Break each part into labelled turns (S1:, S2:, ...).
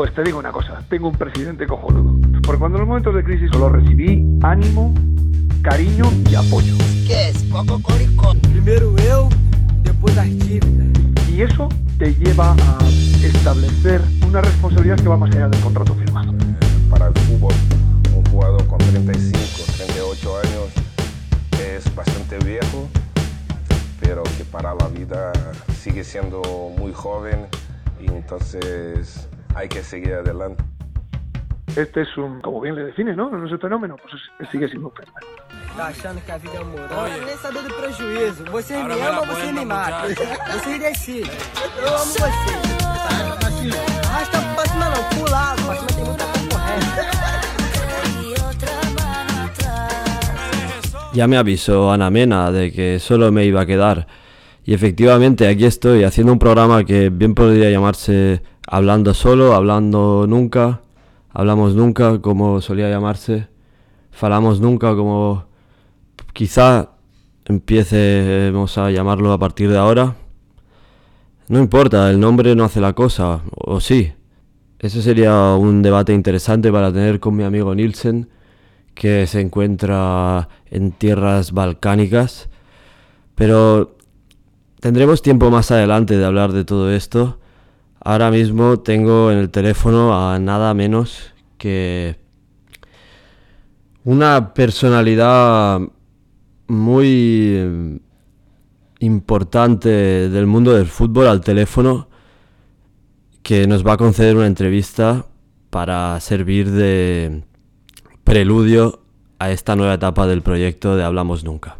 S1: Pues te digo una cosa, tengo un presidente cojonudo. Porque cuando en los momentos de crisis solo recibí ánimo, cariño y apoyo.
S2: ¿Qué es? Poco córico.
S3: Primero eu, después las dívidas.
S1: Y eso te lleva a establecer una responsabilidad que va más allá del contrato firmado.
S4: Para el fútbol, un jugador con 35, 38 años es bastante viejo, pero que para la vida sigue siendo muy joven y entonces hay que seguir adelante.
S1: Este es un, como bien le define, ¿no? No es un fenómeno, pues es- sigue siendo un fenómeno.
S3: Tá achando que a vida é amorosa? Nem saber do prejuízo. Vocês me amam ou vocês me matam? Vocês decidem. Eu amo vocês. Arrasta pra cima não, pula água. Pra cima tem muita concorrência.
S5: Ya me avisó Ana Mena de que solo me iba a quedar. Y efectivamente aquí estoy haciendo un programa que bien podría llamarse Hablando solo, hablando nunca, hablamos nunca como solía llamarse, falamos nunca como quizá empiecemos a llamarlo a partir de ahora. No importa, el nombre no hace la cosa, o sí. Ese sería un debate interesante para tener con mi amigo Nielsen, que se encuentra en tierras balcánicas. Pero tendremos tiempo más adelante de hablar de todo esto. Ahora mismo tengo en el teléfono a nada menos que una personalidad muy eh, importante del mundo del fútbol al teléfono que nos va a conceder una entrevista para servir de preludio a esta nueva etapa del proyecto de Hablamos Nunca.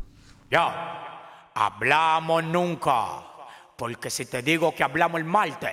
S6: Ya, hablamos nunca. Porque si te digo que hablamos el martes,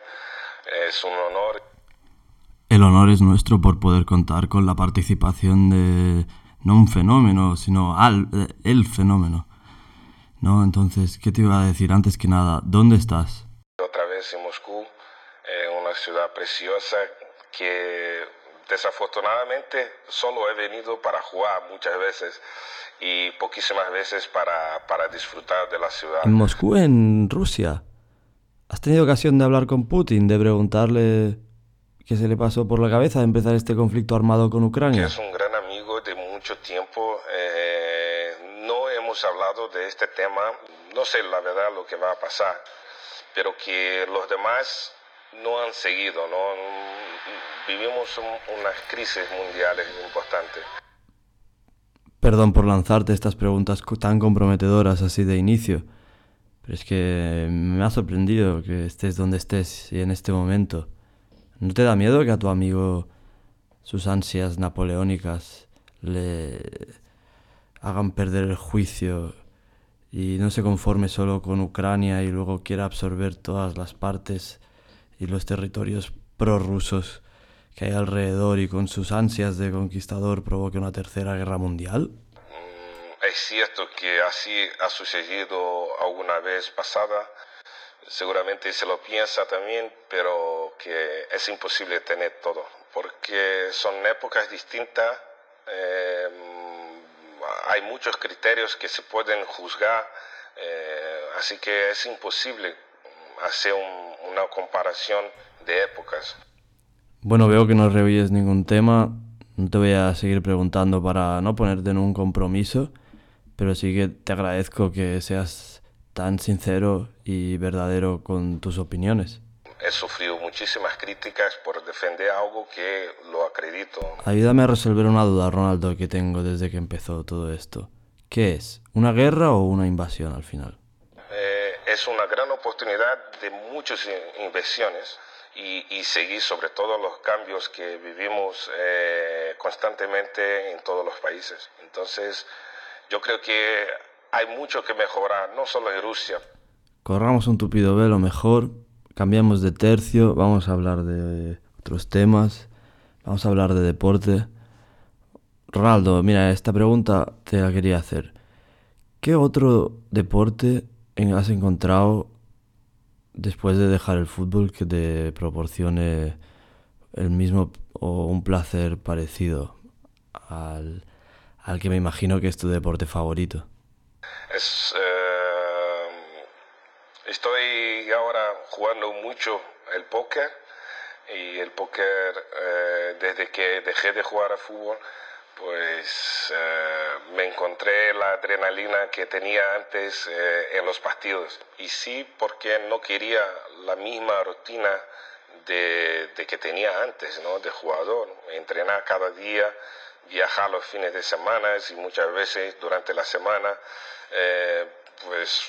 S4: Es un honor.
S5: El honor es nuestro por poder contar con la participación de no un fenómeno, sino al, eh, el fenómeno. ¿No? Entonces, ¿qué te iba a decir antes que nada? ¿Dónde estás?
S4: Otra vez en Moscú, eh, una ciudad preciosa que desafortunadamente solo he venido para jugar muchas veces y poquísimas veces para, para disfrutar de la ciudad.
S5: En Moscú, en Rusia. ¿Has tenido ocasión de hablar con Putin, de preguntarle qué se le pasó por la cabeza de empezar este conflicto armado con
S4: que
S5: Ucrania?
S4: es un gran amigo de mucho tiempo. eh, no hemos hablado de este tema, no sé la verdad lo que va a pasar, pero que los demás no han seguido, ¿no? Vivimos un- unas crisis mundiales importantes.
S5: Perdón por lanzarte estas preguntas tan comprometedoras así de inicio, pero es que me ha sorprendido que estés donde estés y en este momento. ¿No te da miedo que a tu amigo sus ansias napoleónicas le hagan perder el juicio y no se conforme solo con Ucrania y luego quiera absorber todas las partes y los territorios prorrusos que hay alrededor y con sus ansias de conquistador provoque una tercera guerra mundial?
S4: Es cierto que así ha sucedido alguna vez pasada, seguramente se lo piensa también, pero que es imposible tener todo, porque son épocas distintas, eh, hay muchos criterios que se pueden juzgar, eh, así que es imposible hacer un- una comparación de épocas.
S5: Bueno, veo que no rehuyes ningún tema. No te voy a seguir preguntando para no ponerte en un compromiso, pero sí que te agradezco que seas tan sincero y verdadero con tus opiniones.
S4: He sufrido muchísimas críticas por defender algo que lo acredito.
S5: Ayúdame a resolver una duda, Ronaldo, que tengo desde que empezó todo esto. ¿Qué es? ¿Una guerra o una invasión al final?
S4: Eh, es una gran oportunidad de muchas in- inversiones y, y seguir sobre todo los cambios que vivimos eh, constantemente en todos los países. Entonces, yo creo que hay mucho que mejorar, no solo en Rusia.
S5: Corramos un tupido velo mejor, cambiamos de tercio, vamos a hablar de otros temas. Vamos a hablar de deporte. Ronaldo, mira, esta pregunta te la quería hacer. ¿Qué otro deporte has encontrado después de dejar el fútbol que te proporcione el mismo o un placer parecido al, que me imagino que es tu deporte favorito?
S4: Eh, estoy ahora jugando mucho el póker y el póker eh, desde que dejé de jugar a fútbol pues eh, me encontré la adrenalina que tenía antes en los partidos. Y sí, porque no quería la misma rutina de, que tenía antes, ¿no? De jugador. Entrenar cada día, viajar los fines de semana y muchas veces durante la semana, eh, pues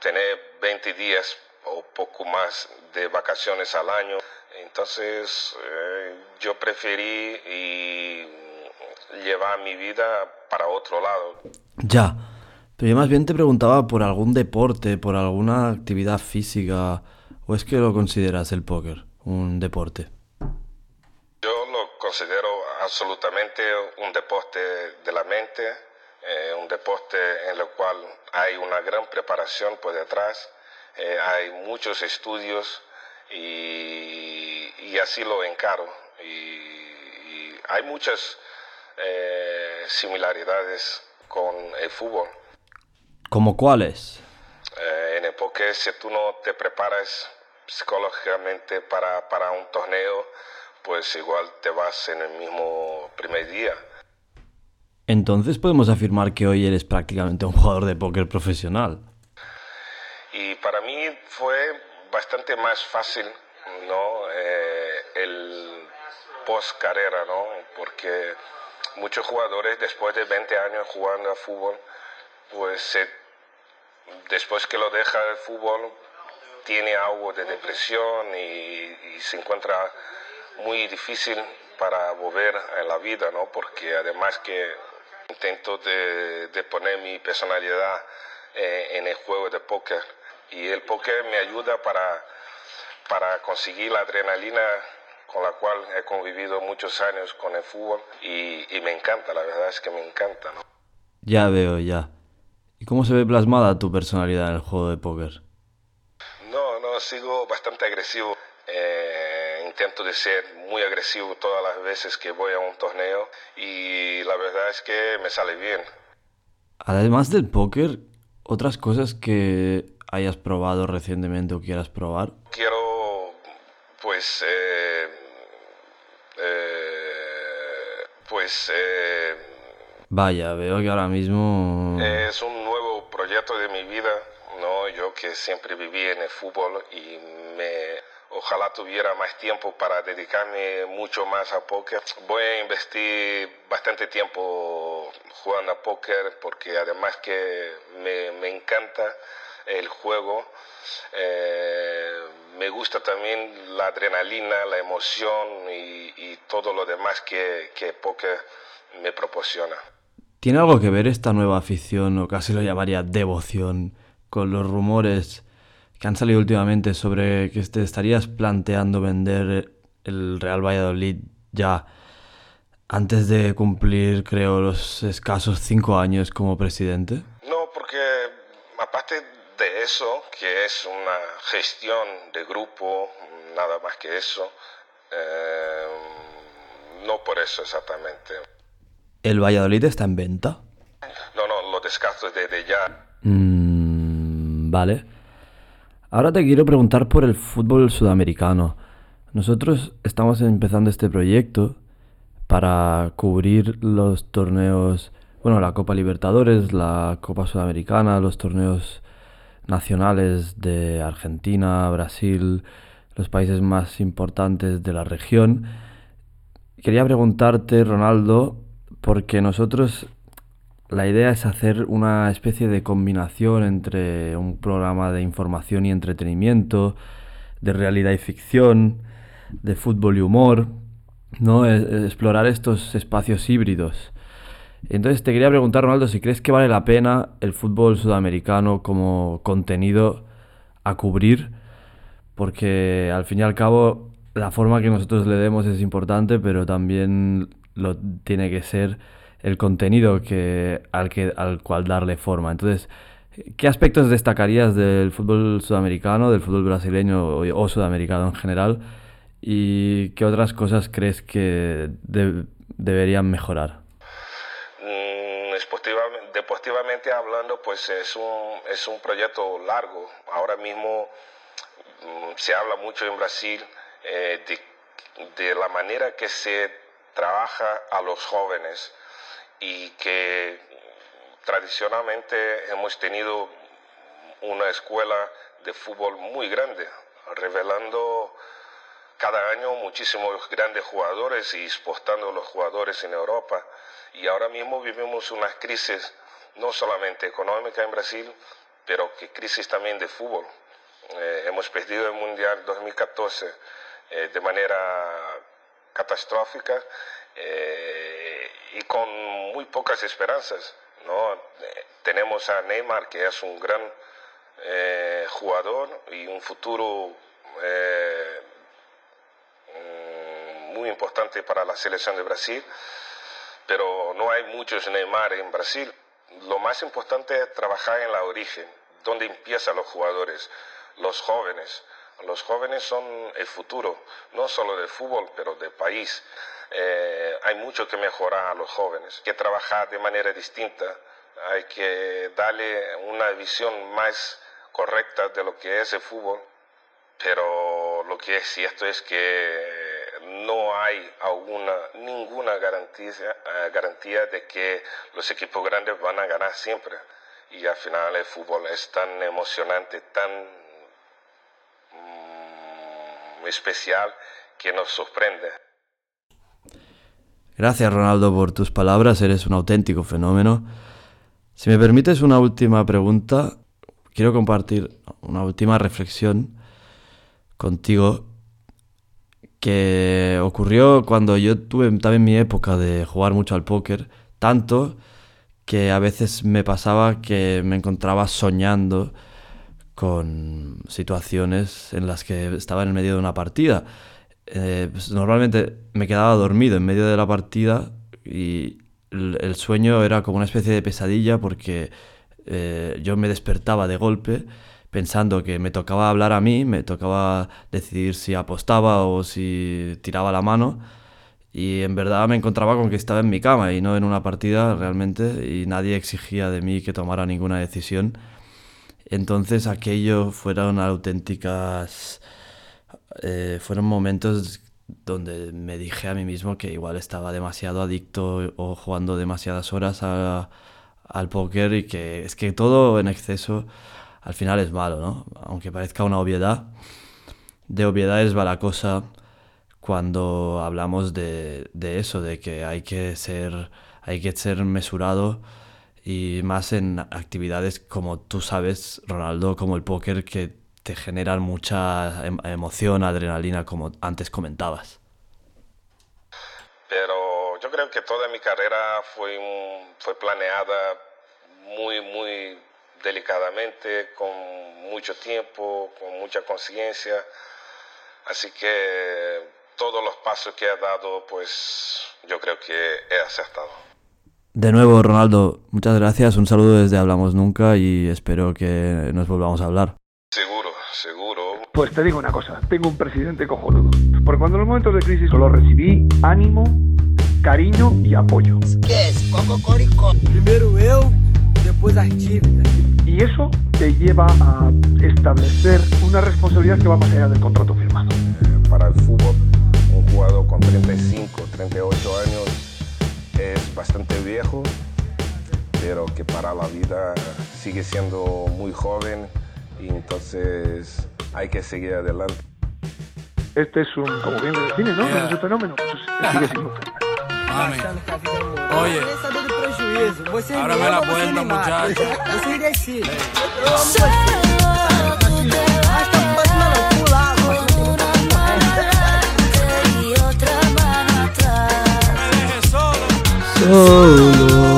S4: tener 20 días o poco más de vacaciones al año. Entonces yo preferí y llevar mi vida para otro lado.
S5: Ya, pero yo más bien te preguntaba por algún deporte, por alguna actividad física, o es que lo consideras el póker un deporte.
S4: Yo lo considero absolutamente un deporte de la mente, eh, un deporte en el cual hay una gran preparación por detrás, eh, hay muchos estudios y, así lo encaro. y hay muchas eh, similaridades con el fútbol.
S5: ¿Como cuáles?
S4: Eh, en el póker, si tú no te preparas psicológicamente para, para un torneo, pues igual te vas en el mismo primer día.
S5: Entonces podemos afirmar que hoy eres prácticamente un jugador de póker profesional.
S4: Y para mí fue bastante más fácil, ¿no? Eh, el post carrera, ¿no? Porque muchos jugadores después de 20 años jugando a fútbol, pues después que lo deja el fútbol, tiene algo de depresión y, se encuentra muy difícil para volver a la vida, ¿no? Porque además que intento de, poner mi personalidad eh, en el juego de póker y el póker me ayuda para, para conseguir la adrenalina con la cual he convivido muchos años con el fútbol y, me encanta, la verdad es que me encanta. ¿no?
S5: Ya veo, ya. ¿Y cómo se ve plasmada tu personalidad en el juego de póker?
S4: No, no, sigo bastante agresivo. Eh, intento de ser muy agresivo todas las veces que voy a un torneo y la verdad es que me sale bien.
S5: Además del póker, otras cosas que hayas probado recientemente o quieras probar.
S4: Quiero, pues, eh, pues... Eh,
S5: Vaya, veo que ahora mismo...
S4: Es un nuevo proyecto de mi vida, ¿no? Yo que siempre viví en el fútbol y me... Ojalá tuviera más tiempo para dedicarme mucho más a póker. Voy a investir bastante tiempo jugando a póker porque además que me, me encanta el juego. Eh, me gusta también la adrenalina, la emoción y, todo lo demás que, que póker me proporciona.
S5: ¿Tiene algo que ver esta nueva afición, o casi lo llamaría devoción, con los rumores que han salido últimamente sobre que te estarías planteando vender el Real Valladolid ya antes de cumplir, creo, los escasos cinco años como presidente?
S4: No, porque aparte de eso, que es una gestión de grupo, nada más que eso. Eh, no por eso exactamente.
S5: ¿El Valladolid está en venta?
S4: No, no, lo descarto desde ya.
S5: Mm, vale. Ahora te quiero preguntar por el fútbol sudamericano. Nosotros estamos empezando este proyecto para cubrir los torneos, bueno, la Copa Libertadores, la Copa Sudamericana, los torneos nacionales de Argentina, Brasil, los países más importantes de la región. Quería preguntarte, Ronaldo, porque nosotros la idea es hacer una especie de combinación entre un programa de información y entretenimiento, de realidad y ficción, de fútbol y humor, ¿no? Explorar estos espacios híbridos. Entonces te quería preguntar, Ronaldo, si crees que vale la pena el fútbol sudamericano como contenido a cubrir, porque al fin y al cabo la forma que nosotros le demos es importante, pero también lo tiene que ser el contenido que, al, que, al cual darle forma. Entonces, ¿qué aspectos destacarías del fútbol sudamericano, del fútbol brasileño o, sudamericano en general? ¿Y qué otras cosas crees que deberían mejorar?
S4: Mm, deportivamente, hablando, pues es un, es un proyecto largo. Ahora mismo mm, se habla mucho en Brasil eh, de, la manera que se trabaja a los jóvenes y que tradicionalmente hemos tenido una escuela de fútbol muy grande, revelando cada año muchísimos grandes jugadores y exportando los jugadores en Europa. Y ahora mismo vivimos una crisis no solamente económica en Brasil, pero que crisis también de fútbol. Eh, hemos perdido el Mundial 2014 eh, de manera catastrófica eh, y con muy pocas esperanzas. ¿no? Eh, tenemos a Neymar, que es un gran jugador y un futuro mm, muy importante para la selección de Brasil, pero no hay muchos Neymar en Brasil. Lo más importante es trabajar en la origen, donde empiezan los jugadores, los jóvenes. Los jóvenes son el futuro, no solo del fútbol, pero del país. Eh, hay mucho que mejorar a los jóvenes, hay que trabajar de manera distinta, hay que darle una visión más correcta de lo que es el fútbol, pero lo que es cierto es que no hay alguna, ninguna eh, garantía de que los equipos grandes van a ganar siempre. Y al final el fútbol es tan emocionante, tan especial que nos sorprende.
S5: Gracias Ronaldo por tus palabras, eres un auténtico fenómeno. Si me permites una última pregunta, quiero compartir una última reflexión contigo que ocurrió cuando yo tuve también mi época de jugar mucho al póker, tanto que a veces me pasaba que me encontraba soñando con situaciones en las que estaba en el medio de una partida. Eh, pues, normalmente me quedaba dormido en medio de la partida y el, sueño era como una especie de pesadilla porque eh, yo me despertaba de golpe pensando que me tocaba hablar a mí, me tocaba decidir si apostaba o si tiraba la mano. Y en verdad me encontraba con que estaba en mi cama y no en una partida realmente y nadie exigía de mí que tomara ninguna decisión. Entonces aquello fueron auténticas... Eh, fueron momentos donde me dije a mí mismo que igual estaba demasiado adicto o jugando demasiadas horas al póker y que es que todo en exceso al final es malo, ¿no? Aunque parezca una obviedad, de obviedades va la cosa cuando hablamos de, de eso, de que hay que ser, hay que ser mesurado y más en actividades como tú sabes, Ronaldo, como el póker, que te generan mucha em, emoción, adrenalina, como antes comentabas.
S4: Pero yo creo que toda mi carrera fue, fue planeada muy, muy delicadamente, con mucho tiempo, con mucha conciencia. Así que todos los pasos que he dado, pues yo creo que he acertado.
S5: De nuevo, Ronaldo, muchas gracias. Un saludo desde Hablamos Nunca y espero que nos volvamos a hablar.
S4: Seguro, seguro.
S1: Pues te digo una cosa, tengo un presidente cojonudo. Porque cuando en los momentos de crisis solo recibí ánimo, cariño y apoyo.
S2: ¿Qué es? Cococorico.
S3: Primero yo, después las
S1: Y eso te lleva a establecer una responsabilidad que va más allá del contrato firmado.
S4: para el fútbol, un jugador con 35, 38 años es bastante viejo, pero que para la vida sigue siendo muy joven y entonces hay que seguir adelante.
S1: Este es un, como bien de cine, ¿no? Es un fenómeno. Pues, sigue siendo
S3: Mami. Oye. Ahora me la cuenta, muchacho. Você decide.
S5: Solo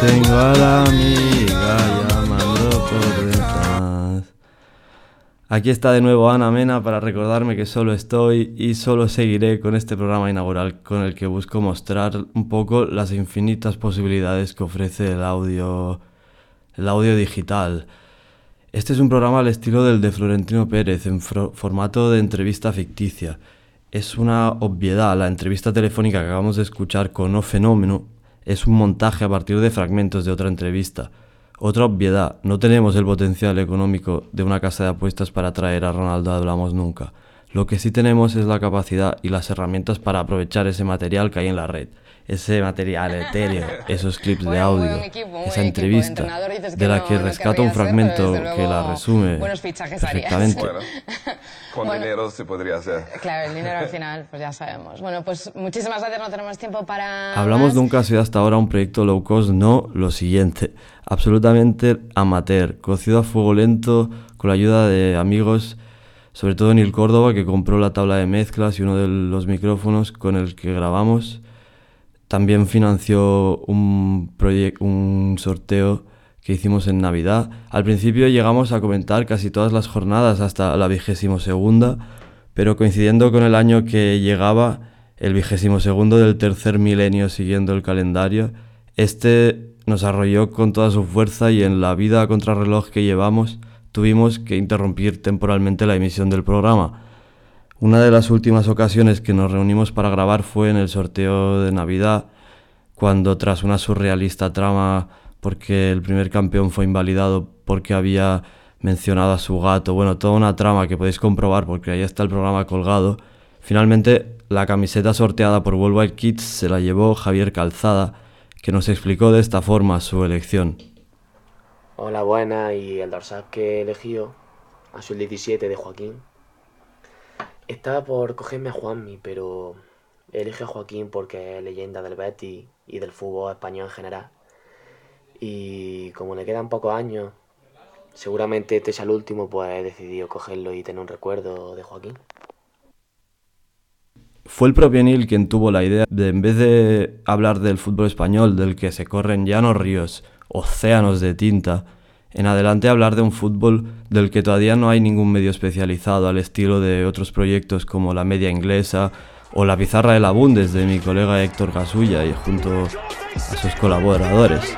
S5: tengo a la amiga llamando por detrás. Aquí está de nuevo Ana Mena para recordarme que solo estoy y solo seguiré con este programa inaugural con el que busco mostrar un poco las infinitas posibilidades que ofrece el audio, el audio digital. Este es un programa al estilo del de Florentino Pérez, en formato de entrevista ficticia. Es una obviedad, la entrevista telefónica que acabamos de escuchar con No Fenómeno es un montaje a partir de fragmentos de otra entrevista. Otra obviedad, no tenemos el potencial económico de una casa de apuestas para traer a Ronaldo Hablamos Nunca. Lo que sí tenemos es la capacidad y las herramientas para aprovechar ese material que hay en la red. Ese material etéreo, esos clips de audio, esa entrevista de la que rescata un fragmento que la resume perfectamente.
S7: con dinero se podría hacer.
S8: Claro, el dinero al final, pues ya sabemos. Bueno, pues muchísimas gracias, no tenemos tiempo para...
S5: Hablamos Nunca ha sido hasta ahora un proyecto low cost, no lo siguiente absolutamente amateur, cocido a fuego lento con la ayuda de amigos, sobre todo Neil Córdoba, que compró la tabla de mezclas y uno de los micrófonos con el que grabamos. También financió un, sorteo que hicimos en Navidad. Al principio llegamos a comentar casi todas las jornadas hasta la vigésimo segunda, pero coincidiendo con el año que llegaba, el vigésimo segundo del tercer milenio siguiendo el calendario, este nos arrolló con toda su fuerza y en la vida contrarreloj que llevamos tuvimos que interrumpir temporalmente la emisión del programa. Una de las últimas ocasiones que nos reunimos para grabar fue en el sorteo de Navidad, cuando tras una surrealista trama porque el primer campeón fue invalidado porque había mencionado a su gato, bueno, toda una trama que podéis comprobar porque ahí está el programa colgado, finalmente la camiseta sorteada por Worldwide Kids se la llevó Javier Calzada, que nos explicó de esta forma su elección.
S9: Hola, buena, y el dorsal que elegido, sido el 17 de Joaquín. Estaba por cogerme a Juanmi, pero elige a Joaquín porque es leyenda del Betis y del fútbol español en general. Y como le quedan pocos años, seguramente este sea el último, pues he decidido cogerlo y tener un recuerdo de Joaquín.
S5: Fue el propio Neil quien tuvo la idea de, en vez de hablar del fútbol español, del que se corren llanos ríos, océanos de tinta, en adelante hablar de un fútbol del que todavía no hay ningún medio especializado al estilo de otros proyectos como la media inglesa o la pizarra de la Bundes de mi colega Héctor Gasulla y junto a sus colaboradores.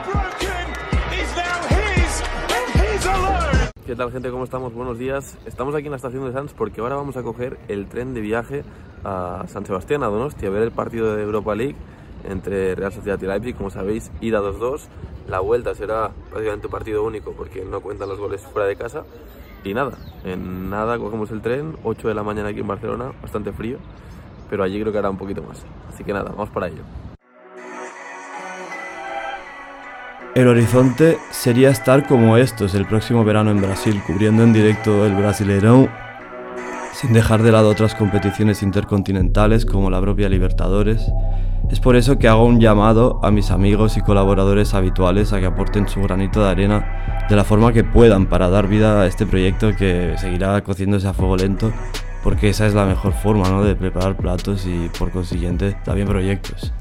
S10: ¿Qué tal gente? ¿Cómo estamos? Buenos días. Estamos aquí en la estación de Sanz porque ahora vamos a coger el tren de viaje a San Sebastián, a Donosti, a ver el partido de Europa League entre Real Sociedad y Leipzig. Como sabéis, ida 2-2. La vuelta será prácticamente un partido único porque no cuentan los goles fuera de casa. Y nada, en nada cogemos el tren, 8 de la mañana aquí en Barcelona, bastante frío, pero allí creo que hará un poquito más. Así que nada, vamos para ello.
S5: El horizonte sería estar como estos el próximo verano en Brasil, cubriendo en directo el Brasileirão, sin dejar de lado otras competiciones intercontinentales como la propia Libertadores. Es por eso que hago un llamado a mis amigos y colaboradores habituales a que aporten su granito de arena de la forma que puedan para dar vida a este proyecto que seguirá cociéndose a fuego lento, porque esa es la mejor forma ¿no? de preparar platos y por consiguiente también proyectos.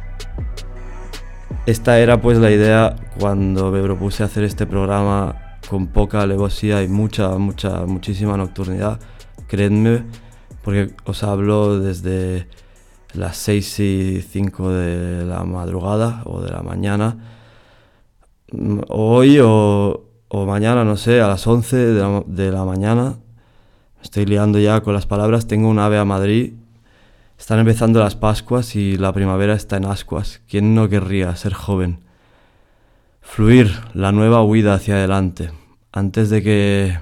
S5: Esta era pues la idea cuando me propuse hacer este programa con poca alevosía y mucha, mucha, muchísima nocturnidad. Creedme, porque os hablo desde las 6 y 5 de la madrugada o de la mañana. Hoy o, mañana, no sé, a las 11 de la, mañana. Estoy liando ya con las palabras. Tengo un ave a Madrid están empezando las Pascuas y la primavera está en ascuas. ¿Quién no querría ser joven? Fluir, la nueva huida hacia adelante. Antes de que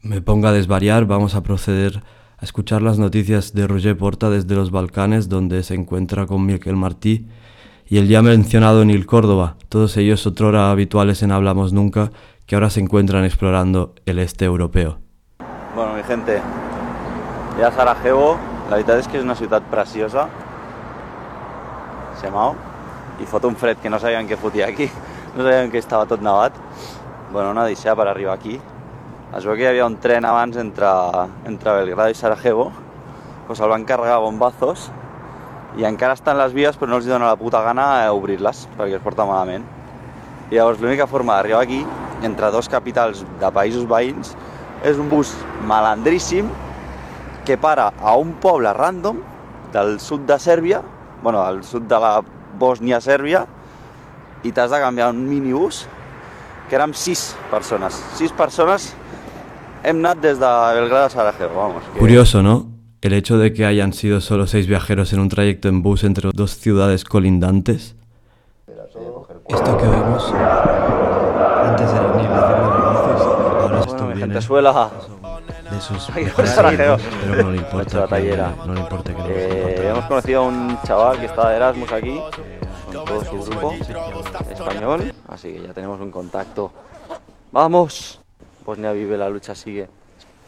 S5: me ponga a desvariar, vamos a proceder a escuchar las noticias de Roger Porta desde los Balcanes, donde se encuentra con Miquel Martí y el ya mencionado Nil Córdoba, todos ellos otrora habituales en Hablamos Nunca, que ahora se encuentran explorando el este europeo.
S11: Bueno, mi gente, ya Sarajevo la veritat és que és una ciutat preciosa, Semao, i fot un fred que no sabíem què fotia aquí, no sabíem que estava tot nevat. Bueno, una deixada per arribar aquí. Es veu que hi havia un tren abans entre, entre Belgrado i Sarajevo, pues el van carregar bombazos i encara estan les vies però no els dona la puta gana obrir-les perquè es porta malament. I llavors l'única forma d'arribar aquí, entre dos capitals de països veïns, És un bus malandríssim que para a un poble random del sud de Sèrbia, bueno, al sud de la Bòsnia-Sèrbia, i t'has de canviar un minibús que érem sis persones. Sis persones hem anat des de Belgrado a Sarajevo, vamos. Que...
S5: Curioso, ¿no? El hecho de que hayan sido solo seis viajeros en un trayecto en bus entre dos ciudades colindantes. Esto que oímos antes era ni la de negocios, ahora esto
S11: Bueno, gente suela.
S5: de sus
S11: Sarajevo.
S5: pero no le importa que- no le importa que
S11: Eh, hemos conocido a un chaval que está de Erasmus aquí, con todo su grupo, español, así que ya tenemos un contacto. ¡Vamos! Bosnia vive, la lucha sigue.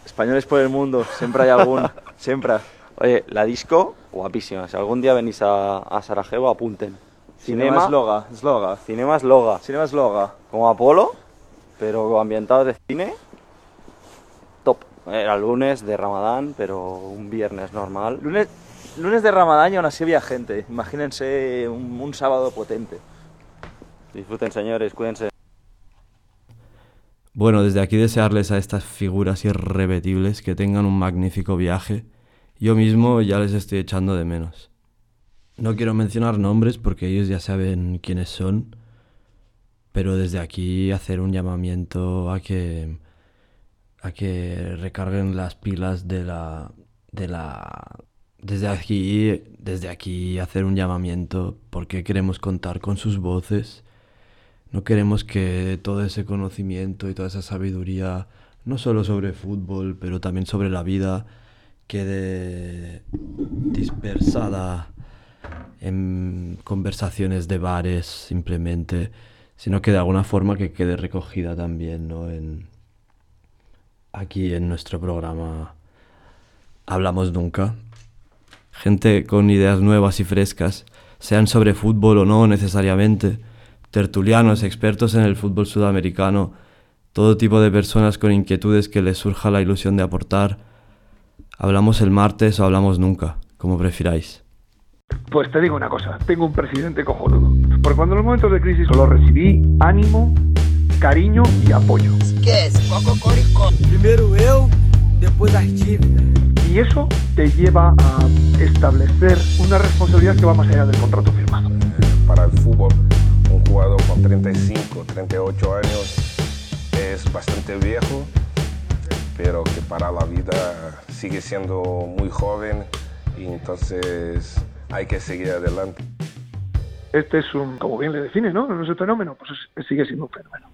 S11: Españoles por el mundo, siempre hay algún, siempre. Oye, la disco, guapísima. Si algún día venís a, a Sarajevo, apunten.
S12: Cinema Sloga, Sloga.
S11: Cinema Sloga.
S12: Cinema Sloga.
S11: Como Apolo, pero ambientados de cine. Top. Era lunes de Ramadán, pero un viernes normal.
S12: Lunes, lunes de Ramadán y aún así había gente. Imagínense un, un sábado potente.
S11: Disfruten, señores, cuídense.
S5: Bueno, desde aquí desearles a estas figuras irrepetibles que tengan un magnífico viaje. Yo mismo ya les estoy echando de menos. No quiero mencionar nombres porque ellos ya saben quiénes son, pero desde aquí hacer un llamamiento a que a que recarguen las pilas de la de la desde aquí desde aquí hacer un llamamiento porque queremos contar con sus voces. No queremos que todo ese conocimiento y toda esa sabiduría, no solo sobre fútbol, pero también sobre la vida, quede dispersada en conversaciones de bares simplemente, sino que de alguna forma que quede recogida también ¿no? en, aquí en nuestro programa Hablamos Nunca. Gente con ideas nuevas y frescas, sean sobre fútbol o no necesariamente, tertulianos, expertos en el fútbol sudamericano, todo tipo de personas con inquietudes que les surja la ilusión de aportar. Hablamos el martes o hablamos nunca, como prefiráis.
S1: Pues te digo una cosa, tengo un presidente cojonudo. Porque cuando en los momentos de crisis solo recibí ánimo, cariño y apoyo.
S2: ¿Qué es? Coco Corico.
S3: Primeiro eu, depois as dívidas.
S1: Y eso te lleva a establecer una responsabilidad que va más allá del contrato firmado.
S4: 35, 38 años es bastante viejo, pero que para la vida sigue siendo muy joven y entonces hay que seguir adelante.
S1: Este es un, como bien le define, ¿no? No es un fenómeno, pues es- sigue siendo un fenómeno.